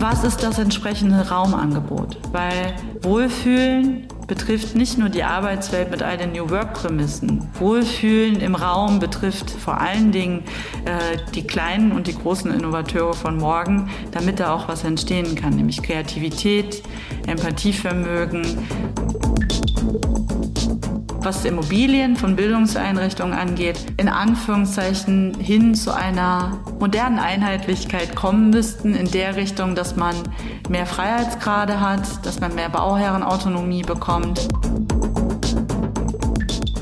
Was ist das entsprechende Raumangebot? Weil Wohlfühlen betrifft nicht nur die Arbeitswelt mit all den New Work-Prämissen. Wohlfühlen im Raum betrifft vor allen Dingen äh, die kleinen und die großen Innovateure von morgen, damit da auch was entstehen kann, nämlich Kreativität, Empathievermögen was Immobilien von Bildungseinrichtungen angeht, in Anführungszeichen hin zu einer modernen Einheitlichkeit kommen müssten, in der Richtung, dass man mehr Freiheitsgrade hat, dass man mehr Bauherrenautonomie bekommt.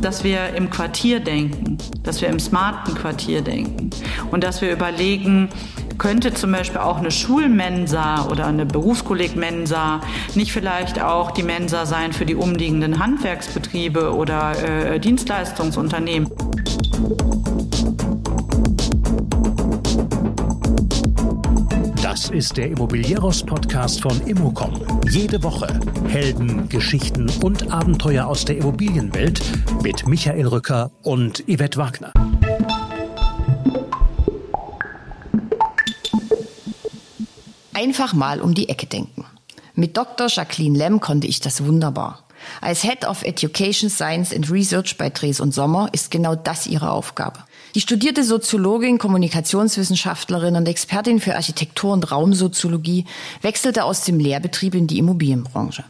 Dass wir im Quartier denken, dass wir im smarten Quartier denken und dass wir überlegen, könnte zum Beispiel auch eine Schulmensa oder eine Berufskollegmensa nicht vielleicht auch die Mensa sein für die umliegenden Handwerksbetriebe oder äh, Dienstleistungsunternehmen? Das ist der Immobilieros-Podcast von Immocom. Jede Woche Helden, Geschichten und Abenteuer aus der Immobilienwelt mit Michael Rücker und Yvette Wagner. Einfach mal um die Ecke denken. Mit Dr. Jacqueline Lem konnte ich das wunderbar. Als Head of Education Science and Research bei Dres und Sommer ist genau das ihre Aufgabe. Die studierte Soziologin, Kommunikationswissenschaftlerin und Expertin für Architektur und Raumsoziologie wechselte aus dem Lehrbetrieb in die Immobilienbranche.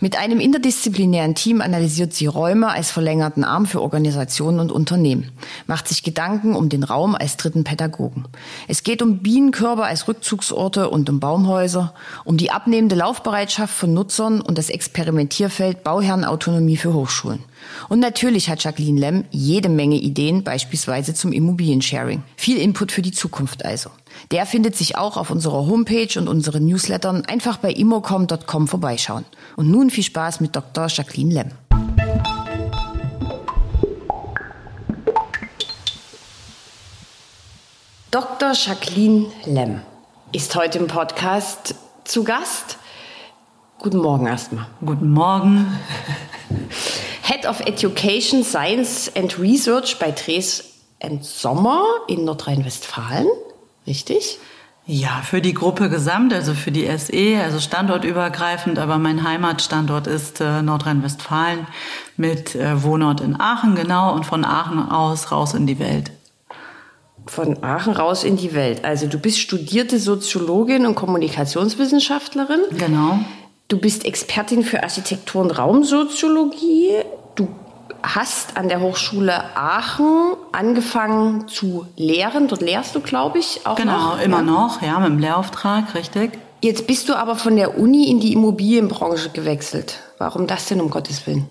Mit einem interdisziplinären Team analysiert sie Räume als verlängerten Arm für Organisationen und Unternehmen, macht sich Gedanken um den Raum als dritten Pädagogen. Es geht um Bienenkörper als Rückzugsorte und um Baumhäuser, um die abnehmende Laufbereitschaft von Nutzern und das Experimentierfeld Bauherrenautonomie für Hochschulen. Und natürlich hat Jacqueline Lem jede Menge Ideen, beispielsweise zum Immobiliensharing. Viel Input für die Zukunft also. Der findet sich auch auf unserer Homepage und unseren Newslettern. Einfach bei immocom.com vorbeischauen. Und nun viel Spaß mit Dr. Jacqueline Lem. Dr. Jacqueline Lem ist heute im Podcast zu Gast. Guten Morgen erstmal. Guten Morgen. Head of Education, Science and Research bei Dres Sommer in Nordrhein-Westfalen. Richtig? Ja, für die Gruppe gesamt, also für die SE, also standortübergreifend, aber mein Heimatstandort ist äh, Nordrhein-Westfalen mit äh, Wohnort in Aachen, genau, und von Aachen aus raus in die Welt. Von Aachen raus in die Welt. Also du bist studierte Soziologin und Kommunikationswissenschaftlerin. Genau. Du bist Expertin für Architektur und Raumsoziologie. Hast an der Hochschule Aachen angefangen zu lehren. Dort lehrst du, glaube ich, auch genau, noch. Genau, immer noch, ja, mit dem Lehrauftrag, richtig. Jetzt bist du aber von der Uni in die Immobilienbranche gewechselt. Warum das denn um Gottes Willen?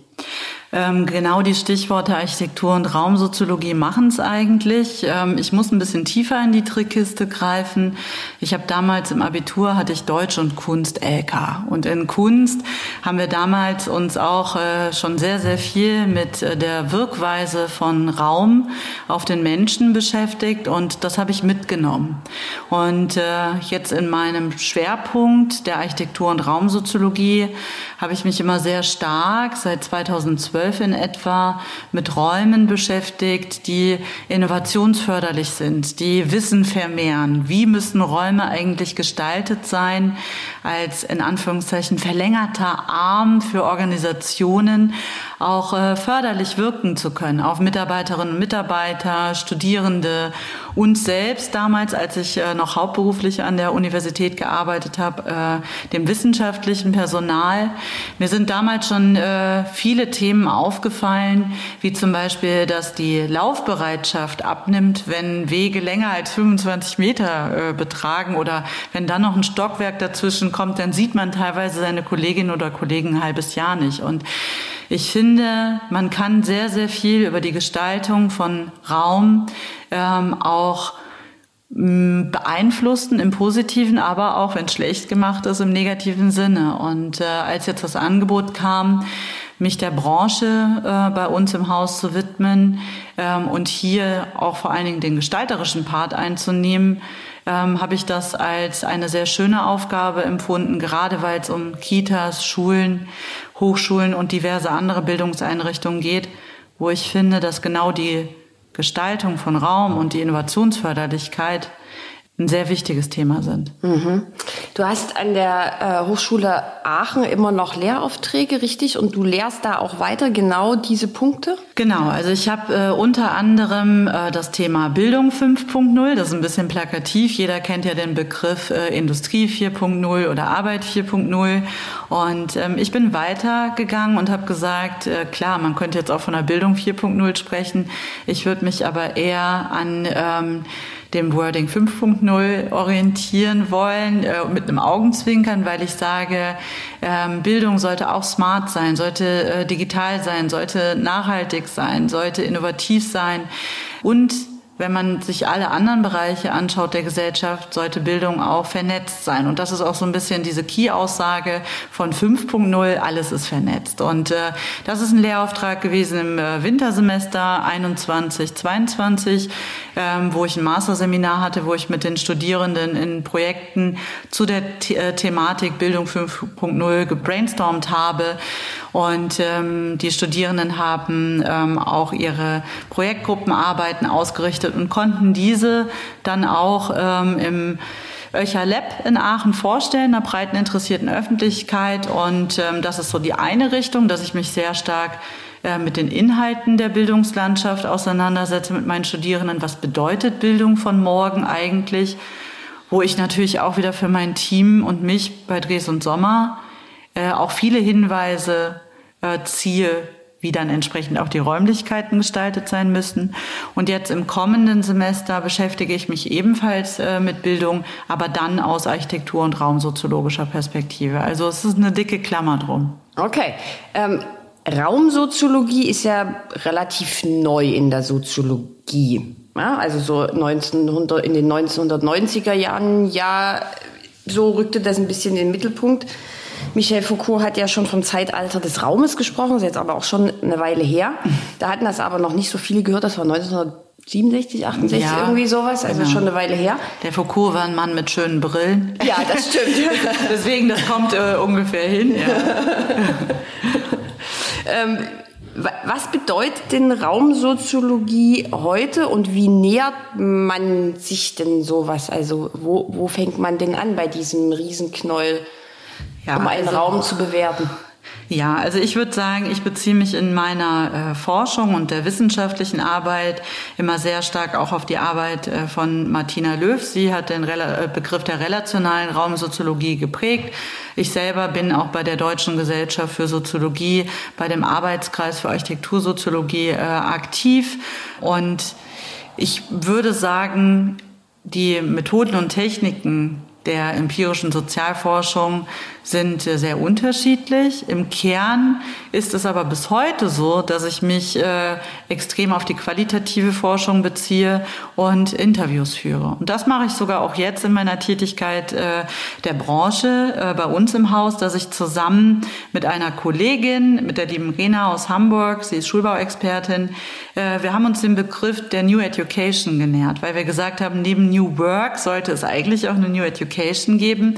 Ähm, genau die Stichworte Architektur und Raumsoziologie machen es eigentlich. Ähm, ich muss ein bisschen tiefer in die Trickkiste greifen. Ich habe damals im Abitur hatte ich Deutsch und Kunst LK und in Kunst haben wir damals uns auch äh, schon sehr sehr viel mit äh, der Wirkweise von Raum auf den Menschen beschäftigt und das habe ich mitgenommen. Und äh, jetzt in meinem Schwerpunkt der Architektur und Raumsoziologie habe ich mich immer sehr stark seit 2012 2012 in etwa mit Räumen beschäftigt, die innovationsförderlich sind, die Wissen vermehren. Wie müssen Räume eigentlich gestaltet sein als in Anführungszeichen verlängerter Arm für Organisationen, auch äh, förderlich wirken zu können auf Mitarbeiterinnen und Mitarbeiter, Studierende, uns selbst damals, als ich äh, noch hauptberuflich an der Universität gearbeitet habe, äh, dem wissenschaftlichen Personal. Mir sind damals schon äh, viele Themen aufgefallen, wie zum Beispiel, dass die Laufbereitschaft abnimmt, wenn Wege länger als 25 Meter äh, betragen oder wenn dann noch ein Stockwerk dazwischen kommt, dann sieht man teilweise seine Kolleginnen oder Kollegen ein halbes Jahr nicht. Und ich finde, man kann sehr, sehr viel über die Gestaltung von Raum ähm, auch mm, beeinflussen im positiven, aber auch wenn schlecht gemacht ist im negativen Sinne. Und äh, als jetzt das Angebot kam, mich der Branche äh, bei uns im Haus zu widmen ähm, und hier auch vor allen Dingen den gestalterischen Part einzunehmen, ähm, habe ich das als eine sehr schöne Aufgabe empfunden, gerade weil es um Kitas, Schulen, Hochschulen und diverse andere Bildungseinrichtungen geht, wo ich finde, dass genau die Gestaltung von Raum und die Innovationsförderlichkeit ein sehr wichtiges Thema sind. Mhm. Du hast an der äh, Hochschule Aachen immer noch Lehraufträge, richtig? Und du lehrst da auch weiter genau diese Punkte? Genau, also ich habe äh, unter anderem äh, das Thema Bildung 5.0, das ist ein bisschen plakativ. Jeder kennt ja den Begriff äh, Industrie 4.0 oder Arbeit 4.0. Und ähm, ich bin weitergegangen und habe gesagt, äh, klar, man könnte jetzt auch von der Bildung 4.0 sprechen. Ich würde mich aber eher an ähm, dem Wording 5.0 orientieren wollen, äh, mit einem Augenzwinkern, weil ich sage, ähm, Bildung sollte auch smart sein, sollte äh, digital sein, sollte nachhaltig sein, sollte innovativ sein und wenn man sich alle anderen Bereiche anschaut der Gesellschaft, sollte Bildung auch vernetzt sein. Und das ist auch so ein bisschen diese Key-Aussage von 5.0, alles ist vernetzt. Und äh, das ist ein Lehrauftrag gewesen im äh, Wintersemester 21, 22, ähm, wo ich ein Masterseminar hatte, wo ich mit den Studierenden in Projekten zu der The äh, Thematik Bildung 5.0 gebrainstormt habe. Und ähm, die Studierenden haben ähm, auch ihre Projektgruppenarbeiten ausgerichtet und konnten diese dann auch ähm, im Öcher Lab in Aachen vorstellen, einer breiten interessierten Öffentlichkeit. Und ähm, das ist so die eine Richtung, dass ich mich sehr stark äh, mit den Inhalten der Bildungslandschaft auseinandersetze mit meinen Studierenden. Was bedeutet Bildung von morgen eigentlich? Wo ich natürlich auch wieder für mein Team und mich bei Dres und Sommer äh, auch viele Hinweise äh, ziehe, wie dann entsprechend auch die Räumlichkeiten gestaltet sein müssen. Und jetzt im kommenden Semester beschäftige ich mich ebenfalls äh, mit Bildung, aber dann aus Architektur- und raumsoziologischer Perspektive. Also es ist eine dicke Klammer drum. Okay. Ähm, Raumsoziologie ist ja relativ neu in der Soziologie. Ja, also so 1900, in den 1990er Jahren, ja, so rückte das ein bisschen in den Mittelpunkt. Michel Foucault hat ja schon vom Zeitalter des Raumes gesprochen, ist jetzt aber auch schon eine Weile her. Da hatten das aber noch nicht so viele gehört, das war 1967, 68, ja, irgendwie sowas, also genau. schon eine Weile her. Der Foucault war ein Mann mit schönen Brillen. Ja, das stimmt. Deswegen, das kommt äh, ungefähr hin. Ja. ähm, was bedeutet denn Raumsoziologie heute und wie nähert man sich denn sowas? Also wo, wo fängt man denn an bei diesem Riesenknäuel? ja, um einen also, Raum zu bewerten? Ja, also ich würde sagen, ich beziehe mich in meiner äh, Forschung und der wissenschaftlichen Arbeit immer sehr stark auch auf die Arbeit äh, von Martina Löw. Sie hat den Rel äh, Begriff der relationalen Raumsoziologie geprägt. Ich selber bin auch bei der Deutschen Gesellschaft für Soziologie, bei dem Arbeitskreis für Architektursoziologie äh, aktiv. Und ich würde sagen, die Methoden und Techniken, der empirischen Sozialforschung sind sehr unterschiedlich. Im Kern ist es aber bis heute so, dass ich mich äh, extrem auf die qualitative Forschung beziehe und Interviews führe. Und das mache ich sogar auch jetzt in meiner Tätigkeit äh, der Branche äh, bei uns im Haus, dass ich zusammen mit einer Kollegin, mit der lieben Rena aus Hamburg, sie ist Schulbauexpertin, äh, wir haben uns den Begriff der New Education genährt, weil wir gesagt haben, neben New Work sollte es eigentlich auch eine New Education geben.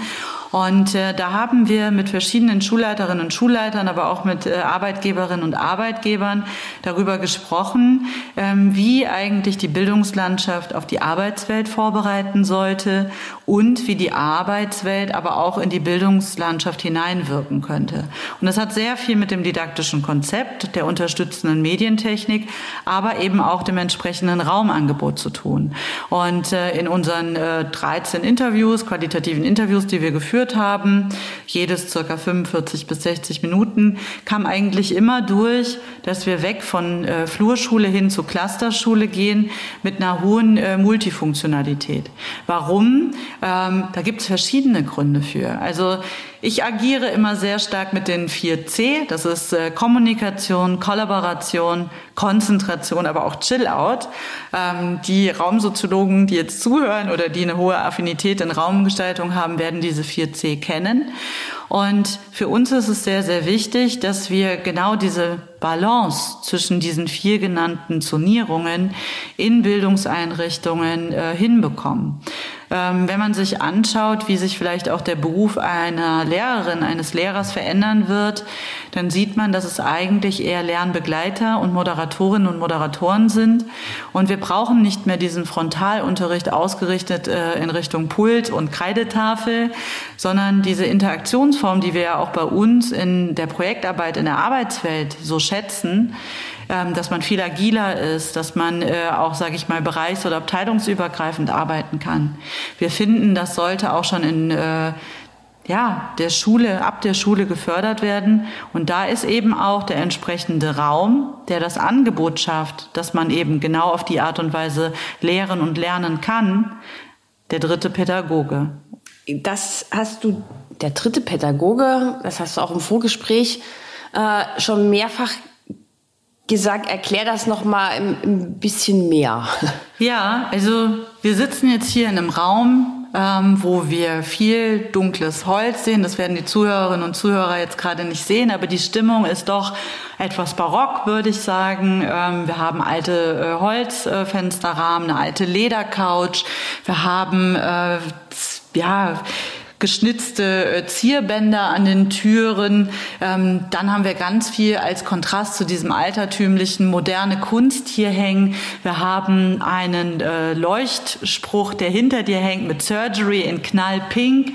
Und äh, da haben wir mit verschiedenen Schulleiterinnen und Schulleitern, aber auch mit äh, Arbeitgeberinnen und Arbeitgebern darüber gesprochen, ähm, wie eigentlich die Bildungslandschaft auf die Arbeitswelt vorbereiten sollte und wie die Arbeitswelt aber auch in die Bildungslandschaft hineinwirken könnte. Und das hat sehr viel mit dem didaktischen Konzept, der unterstützenden Medientechnik, aber eben auch dem entsprechenden Raumangebot zu tun. Und äh, in unseren äh, 13 Interviews, qualitativen Interviews, die wir geführt geführt haben, jedes circa 45 bis 60 Minuten, kam eigentlich immer durch, dass wir weg von äh, Flurschule hin zu Clusterschule gehen mit einer hohen äh, Multifunktionalität. Warum? Ähm, da gibt es verschiedene Gründe für. Also ich agiere immer sehr stark mit den 4C. Das ist äh, Kommunikation, Kollaboration, Konzentration, aber auch Chill-out. Ähm, die Raumsoziologen, die jetzt zuhören oder die eine hohe Affinität in Raumgestaltung haben, werden diese 4C kennen. Und für uns ist es sehr, sehr wichtig, dass wir genau diese Balance zwischen diesen vier genannten Zonierungen in Bildungseinrichtungen äh, hinbekommen. Ähm, wenn man sich anschaut, wie sich vielleicht auch der Beruf einer Lehrerin, eines Lehrers verändern wird, dann sieht man, dass es eigentlich eher Lernbegleiter und Moderatorinnen und Moderatoren sind. Und wir brauchen nicht mehr diesen Frontalunterricht ausgerichtet äh, in Richtung Pult und Kreidetafel, sondern diese Interaktionsform, die wir ja auch bei uns in der Projektarbeit in der Arbeitswelt so schätzen, dass man viel agiler ist, dass man äh, auch, sage ich mal, bereichs- oder abteilungsübergreifend arbeiten kann. Wir finden, das sollte auch schon in äh, ja, der Schule, ab der Schule gefördert werden. Und da ist eben auch der entsprechende Raum, der das Angebot schafft, dass man eben genau auf die Art und Weise lehren und lernen kann, der dritte Pädagoge. Das hast du, der dritte Pädagoge, das hast du auch im Vorgespräch äh, schon mehrfach gesagt, erklär das noch mal ein, ein bisschen mehr. Ja, also wir sitzen jetzt hier in einem Raum, ähm, wo wir viel dunkles Holz sehen. Das werden die Zuhörerinnen und Zuhörer jetzt gerade nicht sehen, aber die Stimmung ist doch etwas barock, würde ich sagen. Ähm, wir haben alte äh, Holzfensterrahmen, eine alte Ledercouch. Wir haben äh, ja geschnitzte äh, Zierbänder an den Türen. Ähm, dann haben wir ganz viel als Kontrast zu diesem altertümlichen moderne Kunst hier hängen. Wir haben einen äh, Leuchtspruch, der hinter dir hängt mit Surgery in knallpink.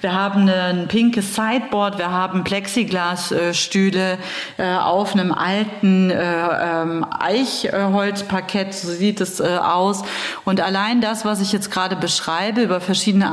Wir haben ein pinkes Sideboard, wir haben Plexiglasstühle äh, auf einem alten äh, ähm, Eichholzparkett, so sieht es äh, aus. Und allein das, was ich jetzt gerade beschreibe über verschiedene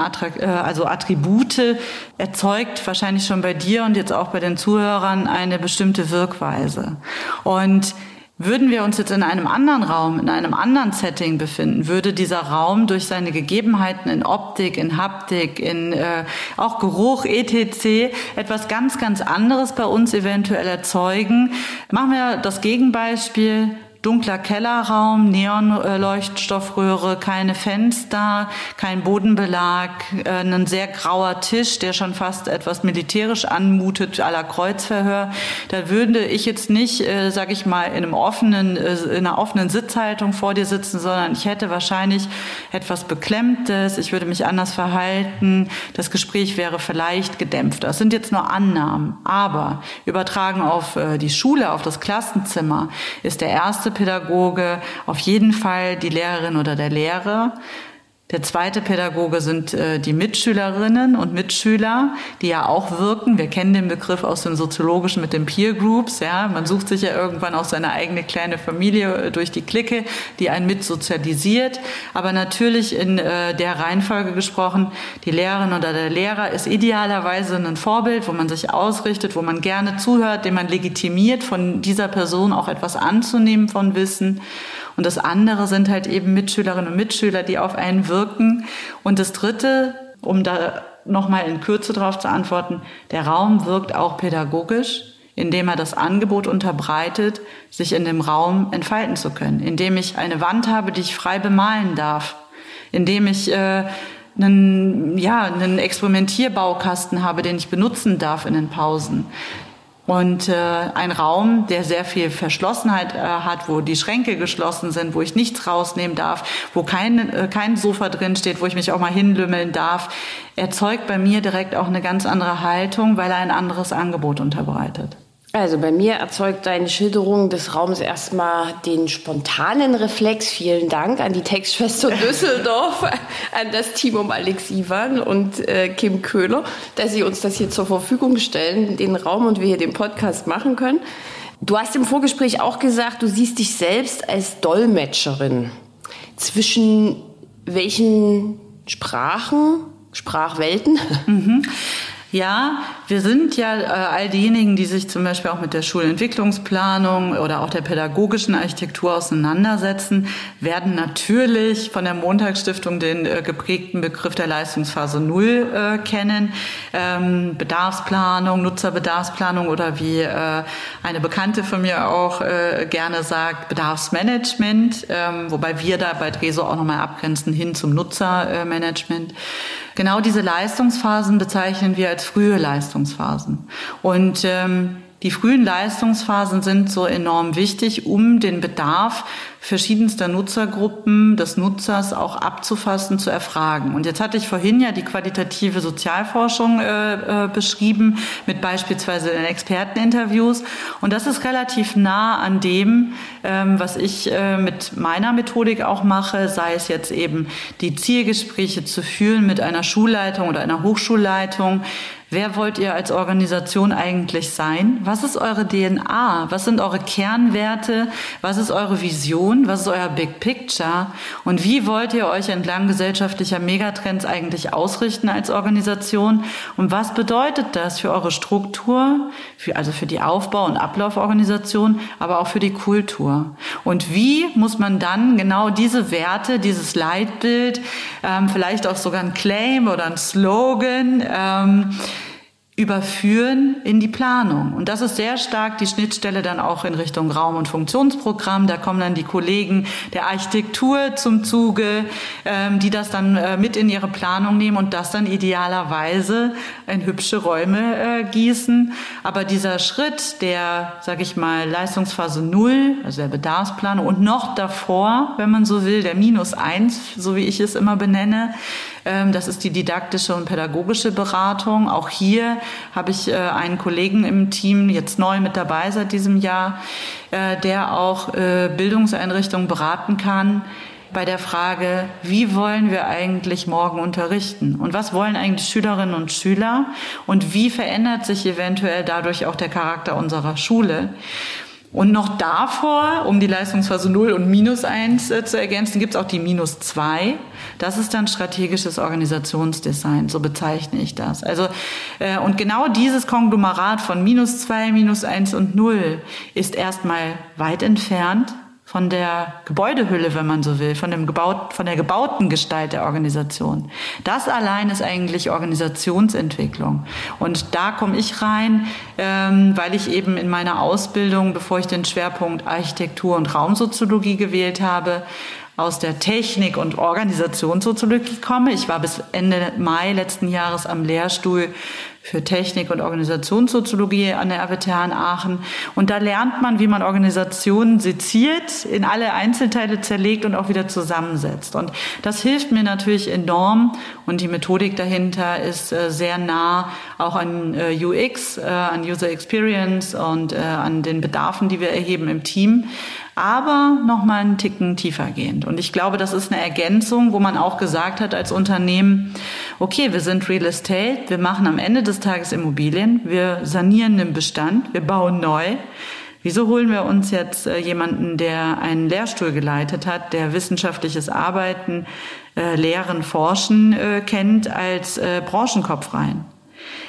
also Attribute, erzeugt wahrscheinlich schon bei dir und jetzt auch bei den Zuhörern eine bestimmte Wirkweise. Und würden wir uns jetzt in einem anderen Raum, in einem anderen Setting befinden, würde dieser Raum durch seine Gegebenheiten in Optik, in Haptik, in äh, auch Geruch, etc. etwas ganz, ganz anderes bei uns eventuell erzeugen. Machen wir das Gegenbeispiel dunkler Kellerraum, Neonleuchtstoffröhre, keine Fenster, kein Bodenbelag, äh, ein sehr grauer Tisch, der schon fast etwas militärisch anmutet, la Kreuzverhör. Da würde ich jetzt nicht, äh, sage ich mal, in einem offenen, äh, in einer offenen Sitzhaltung vor dir sitzen, sondern ich hätte wahrscheinlich etwas Beklemmtes, ich würde mich anders verhalten, das Gespräch wäre vielleicht gedämpft. Das sind jetzt nur Annahmen, aber übertragen auf die Schule, auf das Klassenzimmer, ist der erste Pädagoge auf jeden Fall die Lehrerin oder der Lehrer. Der zweite Pädagoge sind äh, die Mitschülerinnen und Mitschüler, die ja auch wirken. Wir kennen den Begriff aus dem Soziologischen mit den Peer Groups. Ja, man sucht sich ja irgendwann auch seine eigene kleine Familie äh, durch die Clique, die einen mitsozialisiert. Aber natürlich in äh, der Reihenfolge gesprochen, die Lehrerin oder der Lehrer ist idealerweise ein Vorbild, wo man sich ausrichtet, wo man gerne zuhört, dem man legitimiert, von dieser Person auch etwas anzunehmen von Wissen. Und das andere sind halt eben Mitschülerinnen und Mitschüler, die auf einen wirken. Und das dritte, um da nochmal in Kürze drauf zu antworten, der Raum wirkt auch pädagogisch, indem er das Angebot unterbreitet, sich in dem Raum entfalten zu können, indem ich eine Wand habe, die ich frei bemalen darf, indem ich äh, einen, ja, einen Experimentierbaukasten habe, den ich benutzen darf in den Pausen, und äh, ein Raum, der sehr viel Verschlossenheit äh, hat, wo die Schränke geschlossen sind, wo ich nichts rausnehmen darf, wo kein, äh, kein Sofa drin steht, wo ich mich auch mal hinlümmeln darf, erzeugt bei mir direkt auch eine ganz andere Haltung, weil er ein anderes Angebot unterbreitet. Also bei mir erzeugt deine Schilderung des Raums erstmal den spontanen Reflex. Vielen Dank an die Textschwester Düsseldorf, an das Team um Alex Ivan und äh, Kim Köhler, dass sie uns das hier zur Verfügung stellen, den Raum und wir hier den Podcast machen können. Du hast im Vorgespräch auch gesagt, du siehst dich selbst als Dolmetscherin. Zwischen welchen Sprachen, Sprachwelten? Mhm. Ja, wir sind ja äh, all diejenigen, die sich zum Beispiel auch mit der Schulentwicklungsplanung oder auch der pädagogischen Architektur auseinandersetzen, werden natürlich von der Montagsstiftung den äh, geprägten Begriff der Leistungsphase Null äh, kennen. Ähm, Bedarfsplanung, Nutzerbedarfsplanung oder wie äh, eine Bekannte von mir auch äh, gerne sagt, Bedarfsmanagement, ähm, wobei wir da bei Dreso auch nochmal abgrenzen hin zum Nutzermanagement. Genau diese Leistungsphasen bezeichnen wir als frühe Leistungsphasen. Und ähm, die frühen Leistungsphasen sind so enorm wichtig, um den Bedarf verschiedenster Nutzergruppen des Nutzers auch abzufassen, zu erfragen. Und jetzt hatte ich vorhin ja die qualitative Sozialforschung äh, äh, beschrieben mit beispielsweise den Experteninterviews. Und das ist relativ nah an dem, ähm, was ich äh, mit meiner Methodik auch mache, sei es jetzt eben die Zielgespräche zu führen mit einer Schulleitung oder einer Hochschulleitung, Wer wollt ihr als Organisation eigentlich sein? Was ist eure DNA? Was sind eure Kernwerte? Was ist eure Vision? Was ist euer Big Picture? Und wie wollt ihr euch entlang gesellschaftlicher Megatrends eigentlich ausrichten als Organisation? Und was bedeutet das für eure Struktur, für, also für die Aufbau- und Ablauforganisation, aber auch für die Kultur? Und wie muss man dann genau diese Werte, dieses Leitbild, ähm, vielleicht auch sogar ein Claim oder ein Slogan, ähm, überführen in die Planung. Und das ist sehr stark die Schnittstelle dann auch in Richtung Raum- und Funktionsprogramm. Da kommen dann die Kollegen der Architektur zum Zuge, ähm, die das dann äh, mit in ihre Planung nehmen und das dann idealerweise in hübsche Räume äh, gießen. Aber dieser Schritt der, sage ich mal, Leistungsphase Null, also der Bedarfsplanung und noch davor, wenn man so will, der Minus eins, so wie ich es immer benenne, das ist die didaktische und pädagogische Beratung. Auch hier habe ich äh, einen Kollegen im Team, jetzt neu mit dabei seit diesem Jahr, äh, der auch äh, Bildungseinrichtungen beraten kann bei der Frage, wie wollen wir eigentlich morgen unterrichten und was wollen eigentlich Schülerinnen und Schüler und wie verändert sich eventuell dadurch auch der Charakter unserer Schule. Und noch davor, um die Leistungsphase 0 und minus 1 äh, zu ergänzen, gibt es auch die minus 2. Das ist dann strategisches Organisationsdesign, so bezeichne ich das. Also, äh, und genau dieses Konglomerat von minus 2, minus 1 und 0 ist erstmal weit entfernt von der Gebäudehülle, wenn man so will, von, dem gebaut, von der gebauten Gestalt der Organisation. Das allein ist eigentlich Organisationsentwicklung. Und da komme ich rein, ähm, weil ich eben in meiner Ausbildung, bevor ich den Schwerpunkt Architektur und Raumsoziologie gewählt habe, aus der Technik- und Organisationssoziologie komme. Ich war bis Ende Mai letzten Jahres am Lehrstuhl für Technik und Organisationssoziologie an der RWTH in Aachen. Und da lernt man, wie man Organisationen seziert, in alle Einzelteile zerlegt und auch wieder zusammensetzt. Und das hilft mir natürlich enorm. Und die Methodik dahinter ist äh, sehr nah auch an äh, UX, äh, an User Experience und an den Bedarfen, die wir erheben im Team aber noch mal einen Ticken tiefer gehend. Und ich glaube, das ist eine Ergänzung, wo man auch gesagt hat als Unternehmen, okay, wir sind Real Estate, wir machen am Ende des Tages Immobilien, wir sanieren den Bestand, wir bauen neu. Wieso holen wir uns jetzt äh, jemanden, der einen Lehrstuhl geleitet hat, der wissenschaftliches Arbeiten, äh, Lehren, Forschen äh, kennt, als äh, Branchenkopf rein?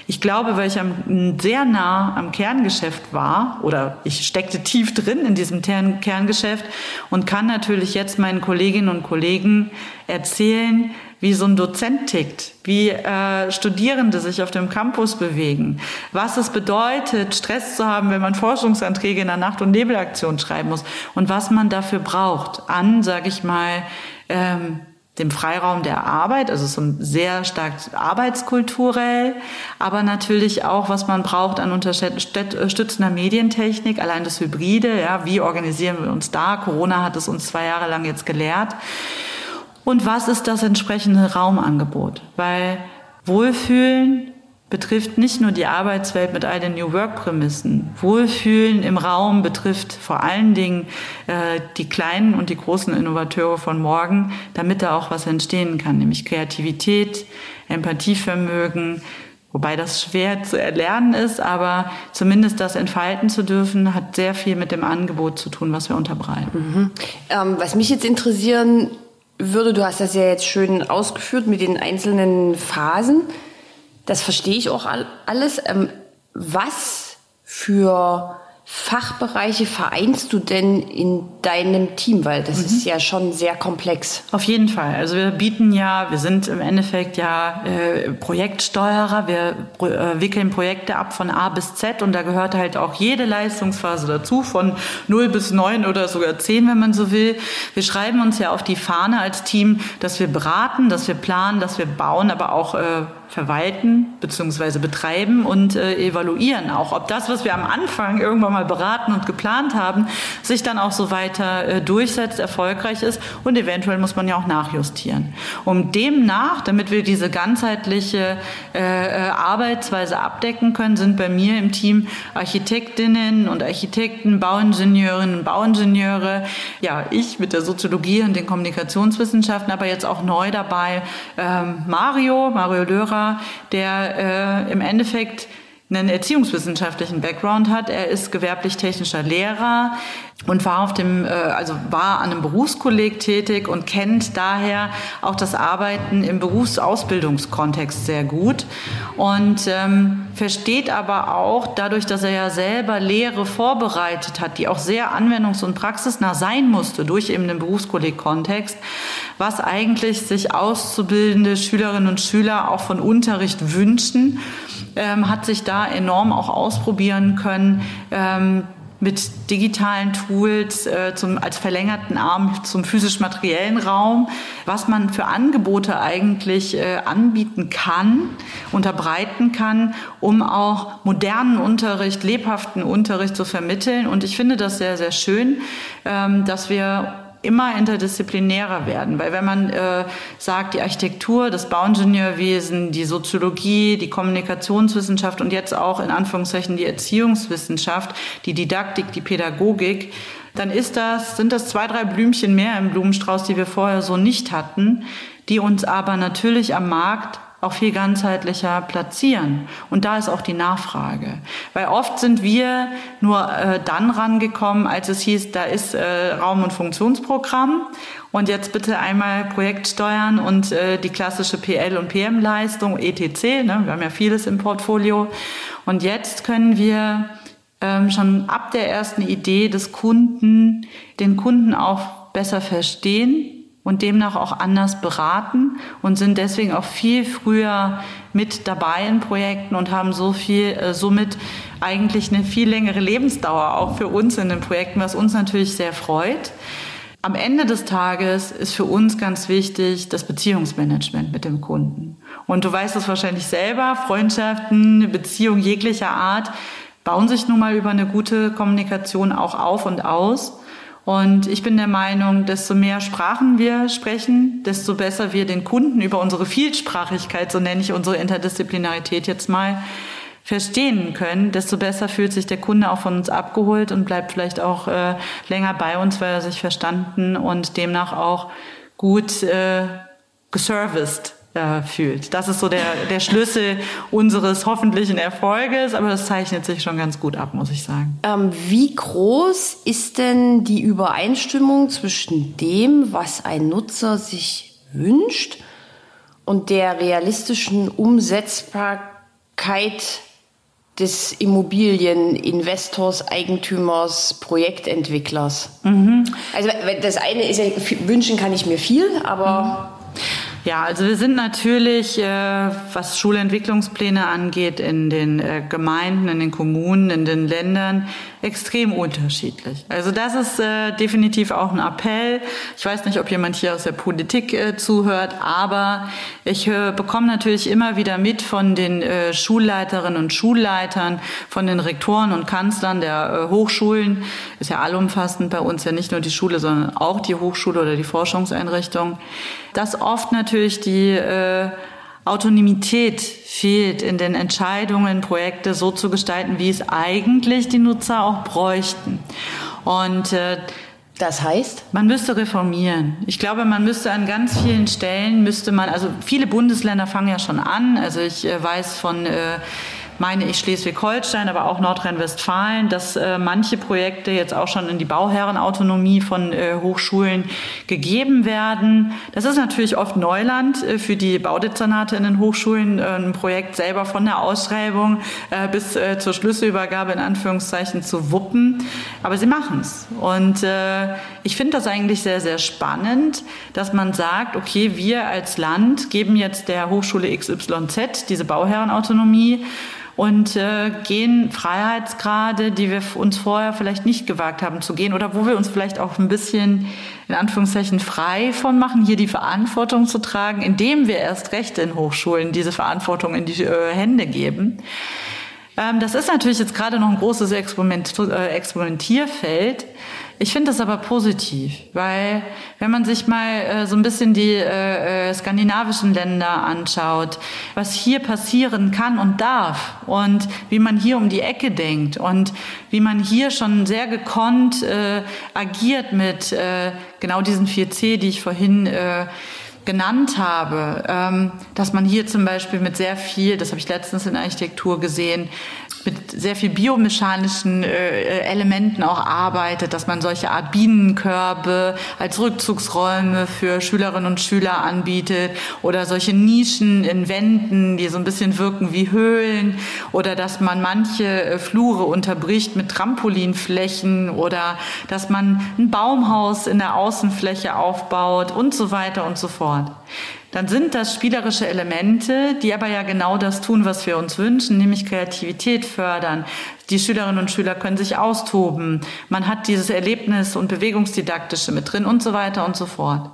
Ich glaube, weil ich am, sehr nah am Kerngeschäft war oder ich steckte tief drin in diesem Kerngeschäft und kann natürlich jetzt meinen Kolleginnen und Kollegen erzählen, wie so ein Dozent tickt, wie äh, Studierende sich auf dem Campus bewegen, was es bedeutet, Stress zu haben, wenn man Forschungsanträge in der Nacht- und Nebelaktion schreiben muss und was man dafür braucht an, sage ich mal, ähm, dem Freiraum der Arbeit, also so sehr stark arbeitskulturell, aber natürlich auch, was man braucht an unterstützender Medientechnik, allein das Hybride, ja, wie organisieren wir uns da? Corona hat es uns zwei Jahre lang jetzt gelehrt. Und was ist das entsprechende Raumangebot? Weil Wohlfühlen betrifft nicht nur die Arbeitswelt mit all den New Work-Prämissen. Wohlfühlen im Raum betrifft vor allen Dingen äh, die kleinen und die großen Innovateure von morgen, damit da auch was entstehen kann, nämlich Kreativität, Empathievermögen, wobei das schwer zu erlernen ist, aber zumindest das entfalten zu dürfen, hat sehr viel mit dem Angebot zu tun, was wir unterbreiten. Mhm. Ähm, was mich jetzt interessieren würde, du hast das ja jetzt schön ausgeführt mit den einzelnen Phasen. Das verstehe ich auch alles. Ähm, was für Fachbereiche vereinst du denn in deinem Team? Weil das mhm. ist ja schon sehr komplex. Auf jeden Fall. Also wir bieten ja, wir sind im Endeffekt ja äh, Projektsteuerer. Wir äh, wickeln Projekte ab von A bis Z und da gehört halt auch jede Leistungsphase dazu, von 0 bis 9 oder sogar 10, wenn man so will. Wir schreiben uns ja auf die Fahne als Team, dass wir beraten, dass wir planen, dass wir bauen, aber auch äh, verwalten bzw. betreiben und äh, evaluieren auch, ob das, was wir am Anfang irgendwann mal beraten und geplant haben, sich dann auch so weiter äh, durchsetzt, erfolgreich ist und eventuell muss man ja auch nachjustieren. Um demnach, damit wir diese ganzheitliche äh, äh Arbeitsweise abdecken können, sind bei mir im Team Architektinnen und Architekten, Bauingenieurinnen und Bauingenieure, ja, ich mit der Soziologie und den Kommunikationswissenschaften, aber jetzt auch neu dabei ähm, Mario, Mario Lörer, der äh, im Endeffekt einen erziehungswissenschaftlichen Background hat. Er ist gewerblich-technischer Lehrer und war auf dem, äh, also war an einem Berufskolleg tätig und kennt daher auch das Arbeiten im Berufsausbildungskontext sehr gut und ähm, versteht aber auch dadurch, dass er ja selber Lehre vorbereitet hat, die auch sehr anwendungs- und praxisnah sein musste durch eben den Berufskolleg-Kontext, was eigentlich sich auszubildende Schülerinnen und Schüler auch von Unterricht wünschen ähm, hat sich da enorm auch ausprobieren können. Ähm, mit digitalen Tools äh, zum, als verlängerten Arm zum physisch-materiellen Raum, was man für Angebote eigentlich äh, anbieten kann, unterbreiten kann, um auch modernen Unterricht, lebhaften Unterricht zu vermitteln. Und ich finde das sehr, sehr schön, ähm, dass wir immer interdisziplinärer werden. Weil wenn man äh, sagt, die Architektur, das Bauingenieurwesen, die Soziologie, die Kommunikationswissenschaft und jetzt auch in Anführungszeichen die Erziehungswissenschaft, die Didaktik, die Pädagogik, dann ist das, sind das zwei, drei Blümchen mehr im Blumenstrauß, die wir vorher so nicht hatten, die uns aber natürlich am Markt auch viel ganzheitlicher platzieren. Und da ist auch die Nachfrage. Weil oft sind wir nur äh, dann rangekommen, als es hieß, da ist äh, Raum- und Funktionsprogramm und jetzt bitte einmal Projekt steuern und äh, die klassische PL- und PM-Leistung, ETC, ne? wir haben ja vieles im Portfolio. Und jetzt können wir ähm, schon ab der ersten Idee des Kunden den Kunden auch besser verstehen und demnach auch anders beraten und sind deswegen auch viel früher mit dabei in Projekten und haben so viel, äh, somit eigentlich eine viel längere Lebensdauer auch für uns in den Projekten, was uns natürlich sehr freut. Am Ende des Tages ist für uns ganz wichtig das Beziehungsmanagement mit dem Kunden. Und du weißt es wahrscheinlich selber, Freundschaften, Beziehungen jeglicher Art bauen sich nun mal über eine gute Kommunikation auch auf und aus. Und ich bin der Meinung, desto mehr Sprachen wir sprechen, desto besser wir den Kunden über unsere Vielsprachigkeit, so nenne ich unsere Interdisziplinarität jetzt mal, verstehen können, desto besser fühlt sich der Kunde auch von uns abgeholt und bleibt vielleicht auch äh, länger bei uns, weil er sich verstanden und demnach auch gut äh, geserviced äh, fühlt. Das ist so der, der Schlüssel unseres hoffentlichen Erfolges, aber das zeichnet sich schon ganz gut ab, muss ich sagen. Ähm, wie groß ist denn die Übereinstimmung zwischen dem, was ein Nutzer sich wünscht und der realistischen Umsetzbarkeit des Immobilieninvestors, Eigentümers, Projektentwicklers? Mhm. Also das eine ist ja, wünschen kann ich mir viel, aber... Mhm. Ja, also wir sind natürlich, äh, was Schulentwicklungspläne angeht, in den äh, Gemeinden, in den Kommunen, in den Ländern extrem unterschiedlich. Also das ist äh, definitiv auch ein Appell. Ich weiß nicht, ob jemand hier aus der Politik äh, zuhört, aber ich äh, bekomme natürlich immer wieder mit von den äh, Schulleiterinnen und Schulleitern, von den Rektoren und Kanzlern der äh, Hochschulen. Ist ja allumfassend bei uns ja nicht nur die Schule, sondern auch die Hochschule oder die Forschungseinrichtung, dass oft natürlich die äh, Autonomität fehlt in den Entscheidungen, Projekte so zu gestalten, wie es eigentlich die Nutzer auch bräuchten. Und äh, das heißt? Man müsste reformieren. Ich glaube, man müsste an ganz vielen Stellen, müsste man, also viele Bundesländer fangen ja schon an. Also ich äh, weiß von äh, meine ich Schleswig-Holstein, aber auch Nordrhein-Westfalen, dass äh, manche Projekte jetzt auch schon in die Bauherrenautonomie von äh, Hochschulen gegeben werden. Das ist natürlich oft Neuland äh, für die Baudezernate in den Hochschulen, äh, ein Projekt selber von der Ausschreibung äh, bis äh, zur Schlüsselübergabe in Anführungszeichen zu wuppen. Aber sie machen es. Und ich finde das eigentlich sehr, sehr spannend, dass man sagt, okay, wir als Land geben jetzt der Hochschule XYZ diese Bauherrenautonomie und äh, gehen Freiheitsgrade, die wir uns vorher vielleicht nicht gewagt haben zu gehen oder wo wir uns vielleicht auch ein bisschen in Anführungszeichen frei von machen, hier die Verantwortung zu tragen, indem wir erst recht in Hochschulen diese Verantwortung in die äh, Hände geben. Ähm, das ist natürlich jetzt gerade noch ein großes Experiment, äh, Experimentierfeld. Ich finde das aber positiv, weil wenn man sich mal äh, so ein bisschen die äh, äh, skandinavischen Länder anschaut, was hier passieren kann und darf und wie man hier um die Ecke denkt und wie man hier schon sehr gekonnt äh, agiert mit äh, genau diesen 4C, die ich vorhin äh, genannt habe, ähm, dass man hier zum Beispiel mit sehr viel, das habe ich letztens in Architektur gesehen, mit sehr viel biomechanischen äh, Elementen auch arbeitet, dass man solche Art Bienenkörbe als Rückzugsräume für Schülerinnen und Schüler anbietet oder solche Nischen in Wänden, die so ein bisschen wirken wie Höhlen oder dass man manche äh, Flure unterbricht mit Trampolinflächen oder dass man ein Baumhaus in der Außenfläche aufbaut und so weiter und so fort dann sind das spielerische Elemente, die aber ja genau das tun, was wir uns wünschen, nämlich Kreativität fördern. Die Schülerinnen und Schüler können sich austoben. Man hat dieses Erlebnis und Bewegungsdidaktische mit drin und so weiter und so fort.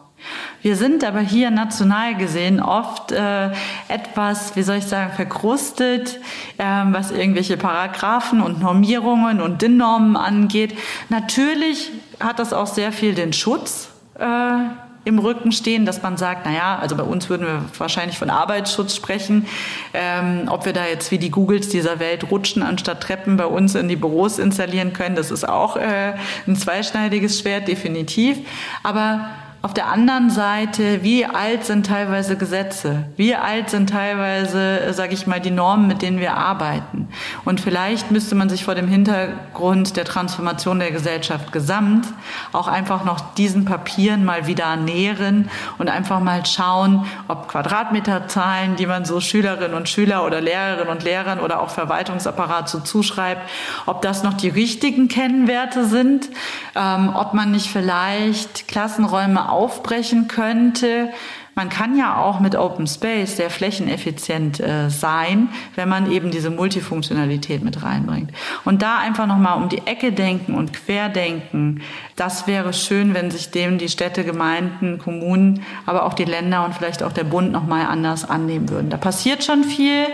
Wir sind aber hier national gesehen oft äh, etwas, wie soll ich sagen, verkrustet, äh, was irgendwelche Paragraphen und Normierungen und DIN-Normen angeht. Natürlich hat das auch sehr viel den Schutz. Äh, im Rücken stehen, dass man sagt, na ja, also bei uns würden wir wahrscheinlich von Arbeitsschutz sprechen. Ähm, ob wir da jetzt wie die Googles dieser Welt rutschen, anstatt Treppen bei uns in die Büros installieren können, das ist auch äh, ein zweischneidiges Schwert, definitiv. Aber auf der anderen Seite, wie alt sind teilweise Gesetze? Wie alt sind teilweise, sage ich mal, die Normen, mit denen wir arbeiten? Und vielleicht müsste man sich vor dem Hintergrund der Transformation der Gesellschaft gesamt auch einfach noch diesen Papieren mal wieder nähren und einfach mal schauen, ob Quadratmeterzahlen, die man so Schülerinnen und Schüler oder Lehrerinnen und Lehrern oder auch Verwaltungsapparat so zuschreibt, ob das noch die richtigen Kennwerte sind, ähm, ob man nicht vielleicht Klassenräume aufbrechen könnte, man kann ja auch mit Open Space sehr flächeneffizient äh, sein, wenn man eben diese Multifunktionalität mit reinbringt. Und da einfach nochmal um die Ecke denken und querdenken, das wäre schön, wenn sich dem die Städte, Gemeinden, Kommunen, aber auch die Länder und vielleicht auch der Bund nochmal anders annehmen würden. Da passiert schon viel.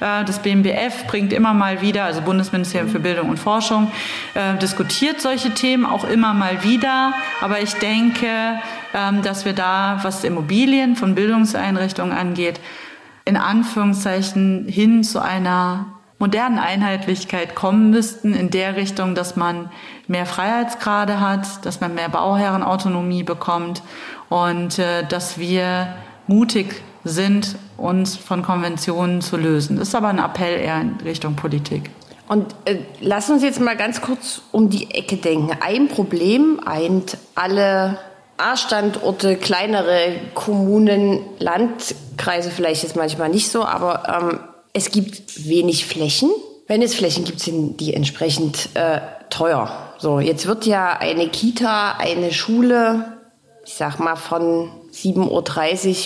Äh, das BMBF bringt immer mal wieder, also Bundesministerium für Bildung und Forschung, äh, diskutiert solche Themen auch immer mal wieder. Aber ich denke, dass wir da, was Immobilien von Bildungseinrichtungen angeht, in Anführungszeichen hin zu einer modernen Einheitlichkeit kommen müssten, in der Richtung, dass man mehr Freiheitsgrade hat, dass man mehr Bauherrenautonomie bekommt und äh, dass wir mutig sind, uns von Konventionen zu lösen. Das ist aber ein Appell eher in Richtung Politik. Und äh, lass uns jetzt mal ganz kurz um die Ecke denken. Ein Problem eint alle A-Standorte, kleinere Kommunen, Landkreise vielleicht jetzt manchmal nicht so, aber ähm, es gibt wenig Flächen. Wenn es Flächen gibt, sind die entsprechend äh, teuer. So, jetzt wird ja eine Kita, eine Schule, ich sag mal von 7.30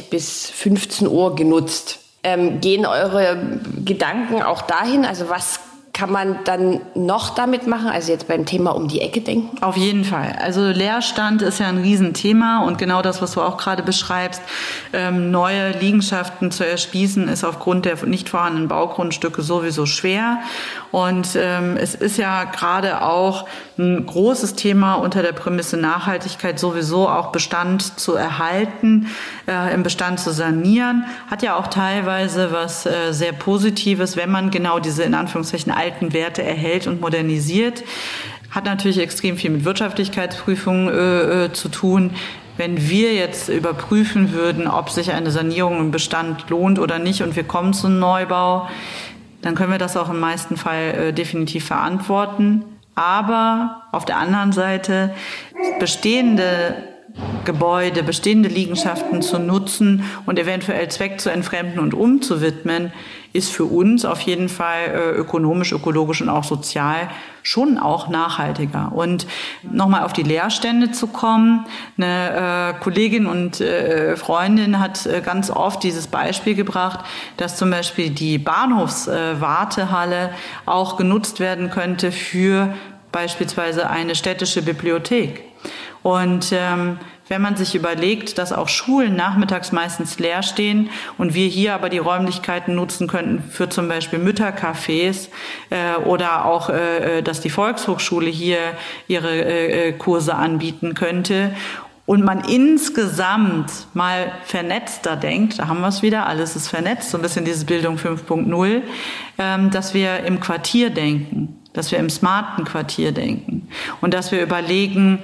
Uhr bis 15 Uhr genutzt. Ähm, gehen eure Gedanken auch dahin? Also was kann man dann noch damit machen? Also jetzt beim Thema um die Ecke denken? Auf jeden Fall. Also Leerstand ist ja ein Riesenthema und genau das, was du auch gerade beschreibst, ähm, neue Liegenschaften zu erschließen, ist aufgrund der nicht vorhandenen Baugrundstücke sowieso schwer. Und ähm, es ist ja gerade auch ein großes Thema unter der Prämisse Nachhaltigkeit sowieso auch Bestand zu erhalten, äh, im Bestand zu sanieren. Hat ja auch teilweise was äh, sehr Positives, wenn man genau diese in Anführungszeichen alten Werte erhält und modernisiert. Hat natürlich extrem viel mit Wirtschaftlichkeitsprüfungen äh, äh, zu tun. Wenn wir jetzt überprüfen würden, ob sich eine Sanierung im Bestand lohnt oder nicht und wir kommen zum Neubau, dann können wir das auch im meisten Fall äh, definitiv verantworten. Aber auf der anderen Seite bestehende Gebäude, bestehende Liegenschaften zu nutzen und eventuell Zweck zu entfremden und umzuwidmen, ist für uns auf jeden Fall äh, ökonomisch, ökologisch und auch sozial schon auch nachhaltiger. Und nochmal auf die Leerstände zu kommen, eine äh, Kollegin und äh, Freundin hat ganz oft dieses Beispiel gebracht, dass zum Beispiel die Bahnhofswartehalle auch genutzt werden könnte für beispielsweise eine städtische Bibliothek. Und ähm, wenn man sich überlegt, dass auch Schulen nachmittags meistens leer stehen und wir hier aber die Räumlichkeiten nutzen könnten für zum Beispiel Müttercafés äh, oder auch, äh, äh dass die Volkshochschule hier ihre äh, äh, Kurse anbieten könnte und man insgesamt mal vernetzter denkt, da haben wir es wieder, alles ist vernetzt, so ein bisschen diese Bildung 5.0, ähm, dass wir im Quartier denken, dass wir im smarten Quartier denken und dass wir überlegen,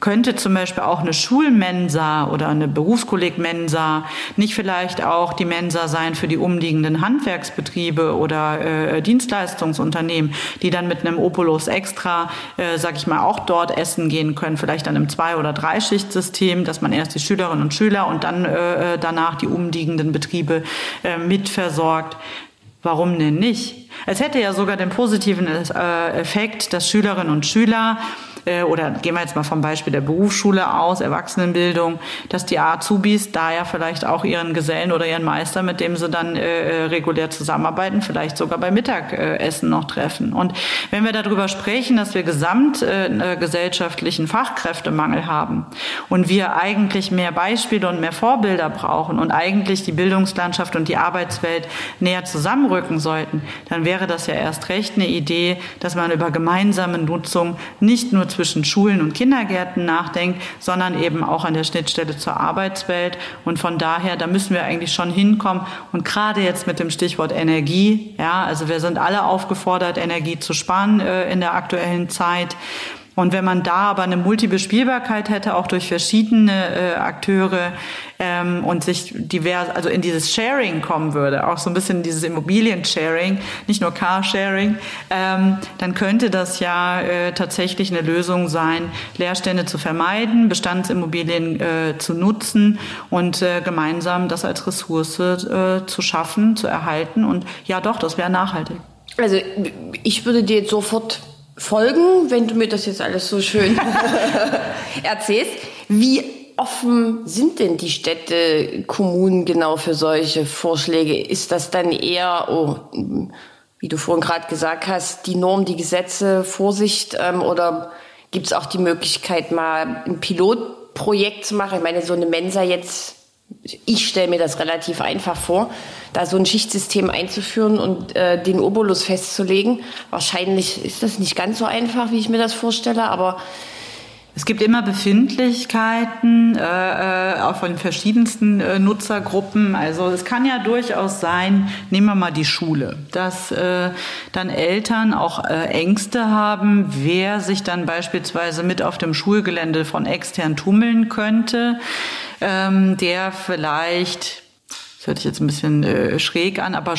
könnte zum Beispiel auch eine Schulmensa oder eine Berufskollegmensa nicht vielleicht auch die Mensa sein für die umliegenden Handwerksbetriebe oder äh, Dienstleistungsunternehmen, die dann mit einem Opulus extra, äh, sag ich mal, auch dort essen gehen können, vielleicht an einem Zwei- oder Dreischichtsystem, dass man erst die Schülerinnen und Schüler und dann äh, äh danach die umliegenden Betriebe äh, mitversorgt. Warum denn nicht? Es hätte ja sogar den positiven äh, Effekt, dass Schülerinnen und Schüler äh, oder gehen wir jetzt mal vom Beispiel der Berufsschule aus, Erwachsenenbildung, dass die Azubis da ja vielleicht auch ihren Gesellen oder ihren Meister, mit dem sie dann äh, äh regulär zusammenarbeiten, vielleicht sogar beim Mittagessen noch treffen. Und wenn wir darüber sprechen, dass wir gesamtgesellschaftlichen äh, Fachkräftemangel haben und wir eigentlich mehr Beispiele und mehr Vorbilder brauchen und eigentlich die Bildungslandschaft und die Arbeitswelt näher zusammenrücken sollten, dann wäre das ja erst recht eine Idee, dass man über gemeinsame Nutzung nicht nur zwischen Schulen und Kindergärten nachdenkt, sondern eben auch an der Schnittstelle zur Arbeitswelt. Und von daher, da müssen wir eigentlich schon hinkommen. Und gerade jetzt mit dem Stichwort Energie, ja, also wir sind alle aufgefordert, Energie zu sparen äh, in der aktuellen Zeit. Und wenn man da aber eine Multibespielbarkeit hätte, auch durch verschiedene äh, Akteure ähm, und sich divers, also in dieses Sharing kommen würde, auch so ein bisschen dieses Immobilien-Sharing, nicht nur Carsharing, ähm, dann könnte das ja äh, tatsächlich eine Lösung sein, Leerstände zu vermeiden, Bestandsimmobilien äh, zu nutzen und äh, gemeinsam das als Ressource äh, zu schaffen, zu erhalten. Und ja, doch, das wäre nachhaltig. Also ich würde dir jetzt sofort folgen, wenn du mir das jetzt alles so schön erzählst. Wie offen sind denn die Städte, Kommunen genau für solche Vorschläge? Ist das dann eher, oh, wie du vorhin gerade gesagt hast, die Norm, die Gesetze, Vorsicht ähm, oder gibt es auch die Möglichkeit, mal ein Pilotprojekt zu machen? Ich meine, so eine Mensa jetzt ich stelle mir das relativ einfach vor, da so ein Schichtsystem einzuführen und äh, den Obolus festzulegen. Wahrscheinlich ist das nicht ganz so einfach, wie ich mir das vorstelle, aber es gibt immer Befindlichkeiten, äh, äh, auch von verschiedensten äh, Nutzergruppen. Also es kann ja durchaus sein, nehmen wir mal die Schule, dass äh, dann Eltern auch äh, Ängste haben, wer sich dann beispielsweise mit auf dem Schulgelände von extern tummeln könnte, ähm, der vielleicht hört sich jetzt ein bisschen äh, schräg an, aber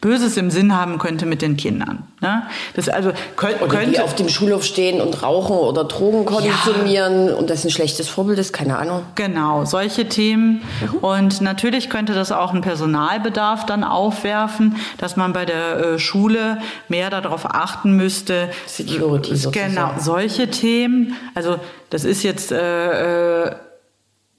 Böses im Sinn haben könnte mit den Kindern. Ne? Das also könnt, oder könnte die auf dem Schulhof stehen und rauchen oder Drogen konsumieren ja. und das ein schlechtes Vorbild ist, keine Ahnung. Genau, solche Themen. Mhm. Und natürlich könnte das auch einen Personalbedarf dann aufwerfen, dass man bei der äh, Schule mehr darauf achten müsste. Security sozusagen. Genau, solche Themen. Also das ist jetzt äh, äh,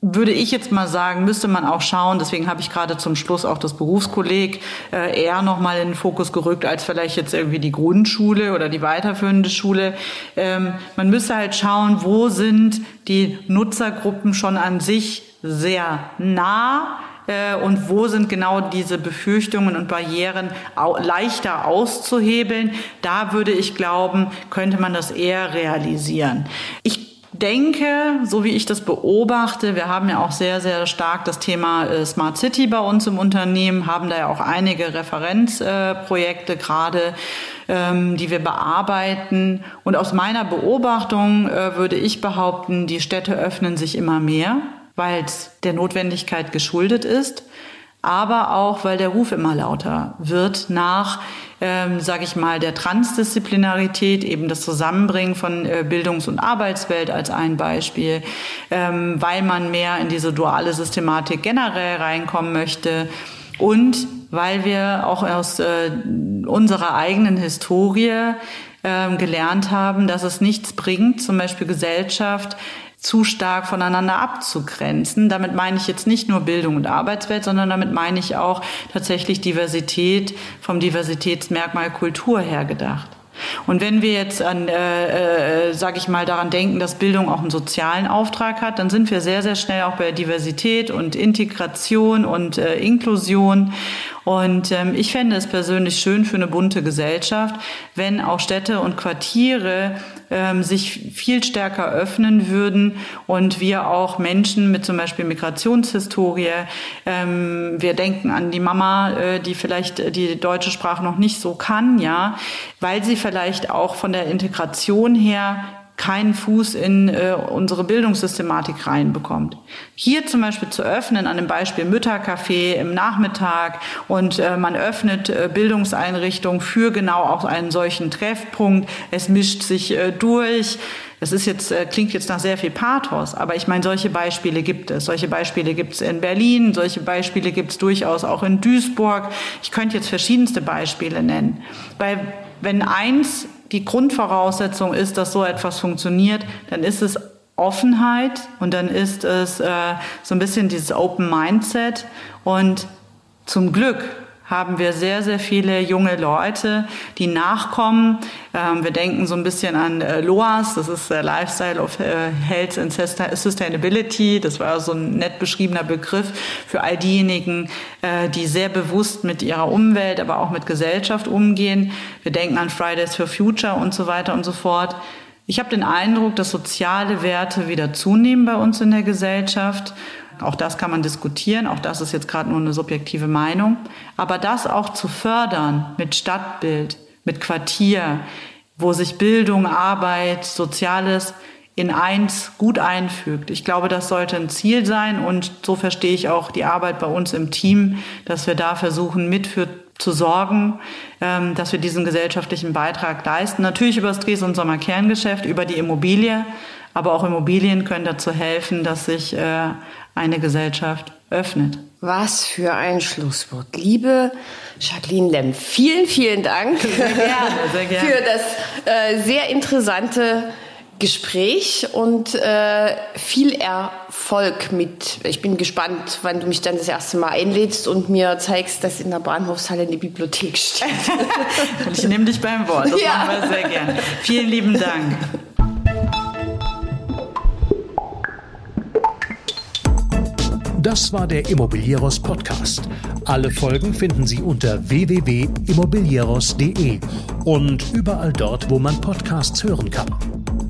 würde ich jetzt mal sagen, müsste man auch schauen, deswegen habe ich gerade zum Schluss auch das Berufskolleg äh, eher nochmal in den Fokus gerückt, als vielleicht jetzt irgendwie die Grundschule oder die weiterführende Schule. Ähm, man müsste halt schauen, wo sind die Nutzergruppen schon an sich sehr nah äh, und wo sind genau diese Befürchtungen und Barrieren leichter auszuhebeln. Da würde ich glauben, könnte man das eher realisieren. Ich denke, so wie ich das beobachte, wir haben ja auch sehr, sehr stark das Thema äh, Smart City bei uns im Unternehmen, haben da ja auch einige Referenzprojekte äh, gerade, ähm, die wir bearbeiten. Und aus meiner Beobachtung äh, würde ich behaupten, die Städte öffnen sich immer mehr, weil es der Notwendigkeit geschuldet ist aber auch, weil der Ruf immer lauter wird nach, ähm, sage ich mal, der Transdisziplinarität, eben das Zusammenbringen von äh, Bildungs- und Arbeitswelt als ein Beispiel, ähm, weil man mehr in diese duale Systematik generell reinkommen möchte und weil wir auch aus äh, unserer eigenen Historie äh, gelernt haben, dass es nichts bringt, zum Beispiel Gesellschaft zu stark voneinander abzugrenzen. Damit meine ich jetzt nicht nur Bildung und Arbeitswelt, sondern damit meine ich auch tatsächlich Diversität vom Diversitätsmerkmal Kultur her gedacht. Und wenn wir jetzt an, äh, äh, sage ich mal, daran denken, dass Bildung auch einen sozialen Auftrag hat, dann sind wir sehr, sehr schnell auch bei Diversität und Integration und äh, Inklusion. Und ähm, ich fände es persönlich schön für eine bunte Gesellschaft, wenn auch Städte und Quartiere ähm, sich viel stärker öffnen würden und wir auch Menschen mit zum Beispiel Migrationshistorie, ähm, wir denken an die Mama, äh, die vielleicht die deutsche Sprache noch nicht so kann, ja, weil sie vielleicht auch von der Integration her keinen Fuß in äh, unsere Bildungssystematik reinbekommt. Hier zum Beispiel zu öffnen, an dem Beispiel Müttercafé im Nachmittag und äh, man öffnet äh, Bildungseinrichtungen für genau auch einen solchen Treffpunkt. Es mischt sich äh, durch. Das ist jetzt, äh, klingt jetzt nach sehr viel Pathos, aber ich meine, solche Beispiele gibt es. Solche Beispiele gibt es in Berlin, solche Beispiele gibt es durchaus auch in Duisburg. Ich könnte jetzt verschiedenste Beispiele nennen. Weil wenn eins die Grundvoraussetzung ist, dass so etwas funktioniert, dann ist es Offenheit und dann ist es äh, so ein bisschen dieses Open Mindset. Und zum Glück haben wir sehr, sehr viele junge Leute, die nachkommen. Ähm, wir denken so ein bisschen an äh, LOAS, das ist Lifestyle of äh, Health and Sustainability. Das war so ein nett beschriebener Begriff für all diejenigen, äh, die sehr bewusst mit ihrer Umwelt, aber auch mit Gesellschaft umgehen. Wir denken an Fridays for Future und so weiter und so fort. Ich habe den Eindruck, dass soziale Werte wieder zunehmen bei uns in der Gesellschaft. Auch das kann man diskutieren, auch das ist jetzt gerade nur eine subjektive Meinung. Aber das auch zu fördern mit Stadtbild, mit Quartier, wo sich Bildung, Arbeit, Soziales in eins gut einfügt. Ich glaube, das sollte ein Ziel sein und so verstehe ich auch die Arbeit bei uns im Team, dass wir da versuchen, mit für zu sorgen, ähm, dass wir diesen gesellschaftlichen Beitrag leisten. Natürlich über das Dres- und Sommerkerngeschäft, über die Immobilie, aber auch Immobilien können dazu helfen, dass sich äh, eine Gesellschaft öffnet. Was für ein Schlusswort. Liebe Jacqueline Lemm, vielen, vielen Dank sehr gerne, sehr gerne. für das äh, sehr interessante Gespräch und äh, viel Erfolg mit. Ich bin gespannt, wann du mich dann das erste Mal einlädst und mir zeigst, dass in der Bahnhofshalle eine Bibliothek steht. ich nehme dich beim Wort. Das ja. machen wir sehr gerne. Vielen lieben Dank. Das war der Immobilieros Podcast. Alle Folgen finden Sie unter www.immobilieros.de und überall dort, wo man Podcasts hören kann.